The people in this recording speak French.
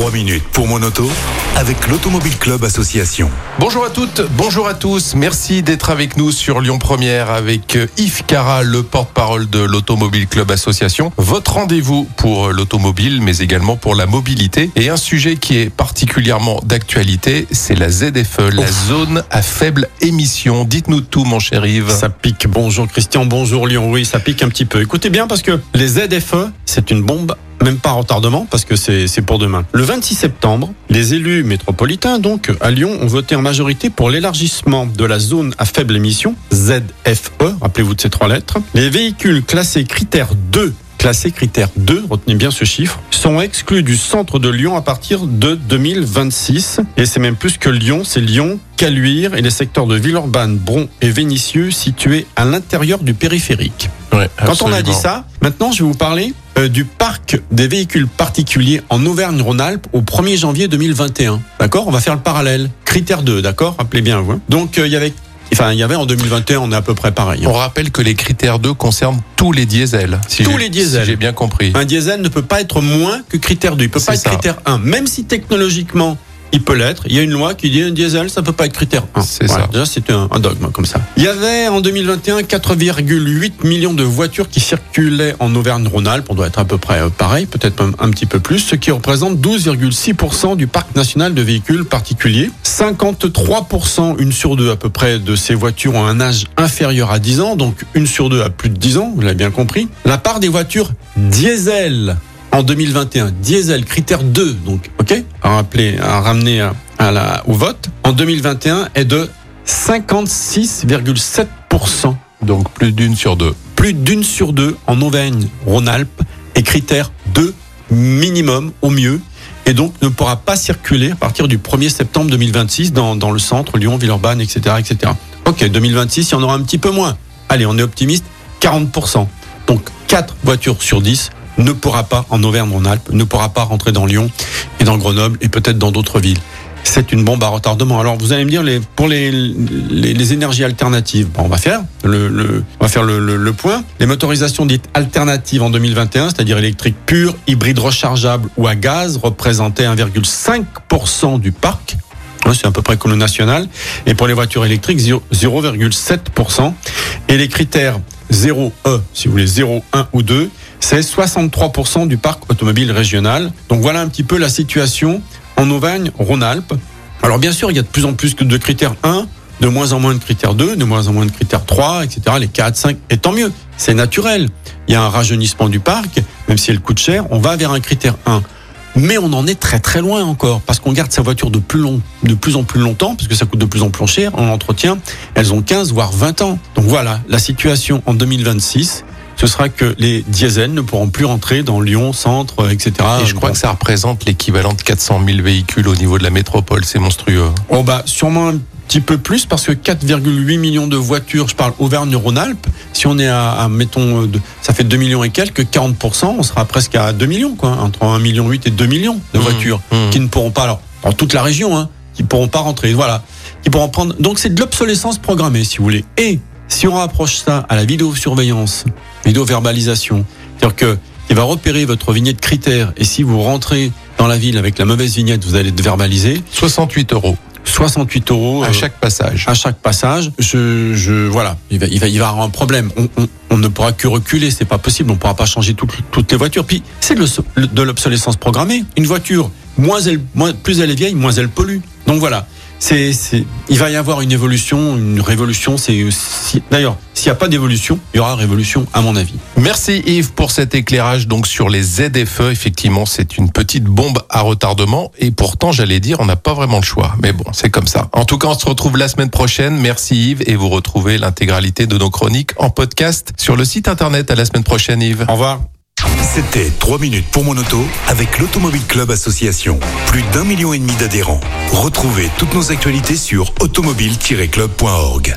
3 minutes pour mon auto avec l'Automobile Club Association. Bonjour à toutes, bonjour à tous. Merci d'être avec nous sur Lyon Première avec euh, Yves Cara, le porte-parole de l'Automobile Club Association. Votre rendez-vous pour euh, l'automobile, mais également pour la mobilité. Et un sujet qui est particulièrement d'actualité, c'est la ZFE, la zone à faible émission. Dites-nous tout, mon cher Yves. Ça pique. Bonjour Christian, bonjour Lyon. Oui, ça pique un petit peu. Écoutez bien parce que les ZFE, c'est une bombe même pas retardement parce que c'est pour demain. Le 26 septembre, les élus métropolitains donc à Lyon ont voté en majorité pour l'élargissement de la zone à faible émission ZFE, rappelez-vous de ces trois lettres. Les véhicules classés critère 2 classés critère 2, retenez bien ce chiffre, sont exclus du centre de Lyon à partir de 2026. Et c'est même plus que Lyon, c'est Lyon, Caluire et les secteurs de Villeurbanne, Bron et Vénissieux situés à l'intérieur du périphérique. Ouais, Quand on a dit ça, maintenant je vais vous parler du parc des véhicules particuliers en Auvergne-Rhône-Alpes au 1er janvier 2021. D'accord? On va faire le parallèle. Critère 2, d'accord? Rappelez bien vous. hein. Donc euh, il y avait enfin il y avait en 2021, on est à peu près pareil. hein. On rappelle que les critères 2 concernent tous les diesels. si Tous les diesels. Si j'ai bien compris. Un diesel ne peut pas être moins que critère 2, il peut pas être critère 1 même si technologiquement il peut l'être. Il y a une loi qui dit un diesel, ça peut pas être critère 1. C'est ça. Déjà, c'est un, un dogme comme ça. Il y avait en 2021 4,8 millions de voitures qui circulaient en Auvergne-Rhône-Alpes. On doit être à peu près euh, pareil, peut-être même un petit peu plus, ce qui représente 12,6% du parc national de véhicules particuliers. 53%, une sur deux à peu près de ces voitures ont un âge inférieur à 10 ans, donc une sur deux a plus de 10 ans, vous l'avez bien compris. La part des voitures diesel en 2021, diesel critère 2, donc ok, à rappeler, à ramener à, la, au vote, en 2021 est de 56,7%, Donc plus d'une sur deux. plus d'une sur deux en Auvergne-Rhône-Alpes est critère 2 minimum au mieux et donc ne pourra pas circuler à partir du 1er septembre 2026 dans, dans le centre, Lyon, Villeurbanne, etc., etc. Ok, 2026, il y en aura un petit peu moins. Allez, on est optimiste, 40%. Donc 4 voitures sur 10 ne pourra pas en Auvergne-Rhône-Alpes, ne pourra pas rentrer dans Lyon et dans Grenoble et peut-être dans d'autres villes. C'est une bombe à retardement. Alors vous allez me dire pour les, les, énergies alternatives, on va faire le, on va faire le, point. Les motorisations dites alternatives en 2021, c'est-à-dire électriques pures, hybrides rechargeables ou à gaz, représentaient 1,5% du parc. C'est à peu près comme le national. Et pour les voitures électriques, 0 0,7%. Et les critères 0E, si vous voulez 0, 1 ou 2, c'est 63% du parc automobile régional. Donc voilà un petit peu la situation en Auvergne-Rhône-Alpes. Alors bien sûr, il y a de plus en plus que de critères 1, de moins en moins de critères 2, de moins en moins de critères 3, etc. Les 4, 5, et tant mieux, c'est naturel. Il y a un rajeunissement du parc, même si elle coûte cher, on va vers un critère 1. Mais on en est très très loin encore, parce qu'on garde sa voiture de plus, long, de plus en plus longtemps, parce que ça coûte de plus en plus cher, en entretien, elles ont 15 voire 20 ans. Donc voilà, la situation en 2026, ce sera que les diesels ne pourront plus rentrer dans Lyon, centre, etc. Et je crois Bon. que ça représente l'équivalent de 400 000 véhicules au niveau de la métropole. C'est monstrueux. Oh bah sûrement un petit peu plus parce que 4,8 millions de voitures, je parle Auvergne-Rhône-Alpes, si on est à, à, mettons euh, ça fait 2 millions et quelques 40% on sera presque à 2 millions quoi, entre 1 million 8 et 2 millions de Mmh, voitures mmh. qui ne pourront pas alors dans toute la région hein, qui pourront pas rentrer, voilà, qui pourront prendre donc c'est de l'obsolescence programmée si vous voulez. Et si on rapproche ça à la vidéosurveillance, vidéo-verbalisation, c'est-à-dire que il va repérer votre vignette critère et si vous rentrez dans la ville avec la mauvaise vignette, vous allez être verbalisé. 68 euros 68 euros à euh, chaque passage. à chaque passage. Je, je voilà, il va, il va, il va avoir un problème. On, on, on ne pourra que reculer, c'est pas possible. On pourra pas changer toutes, toutes les voitures. Puis c'est de l'obs- de l'obsolescence programmée. Une voiture, moins elle, moins, plus elle est vieille, moins elle pollue. Donc voilà. C'est, c'est, il va y avoir une évolution, une révolution. C'est, d'ailleurs, s'il n'y a pas d'évolution, il y aura révolution, à mon avis. Merci Yves pour cet éclairage donc sur les ZFE. Effectivement, c'est une petite bombe à retardement et pourtant, j'allais dire, on n'a pas vraiment le choix. Mais bon, c'est comme ça. En tout cas, on se retrouve la semaine prochaine. Merci Yves et vous retrouvez l'intégralité de nos chroniques en podcast sur le site internet. À la semaine prochaine Yves. Au revoir. C'était 3 minutes pour mon auto avec l'Automobile Club Association. Plus d'un million et demi d'adhérents. Retrouvez toutes nos actualités sur automobile-club.org.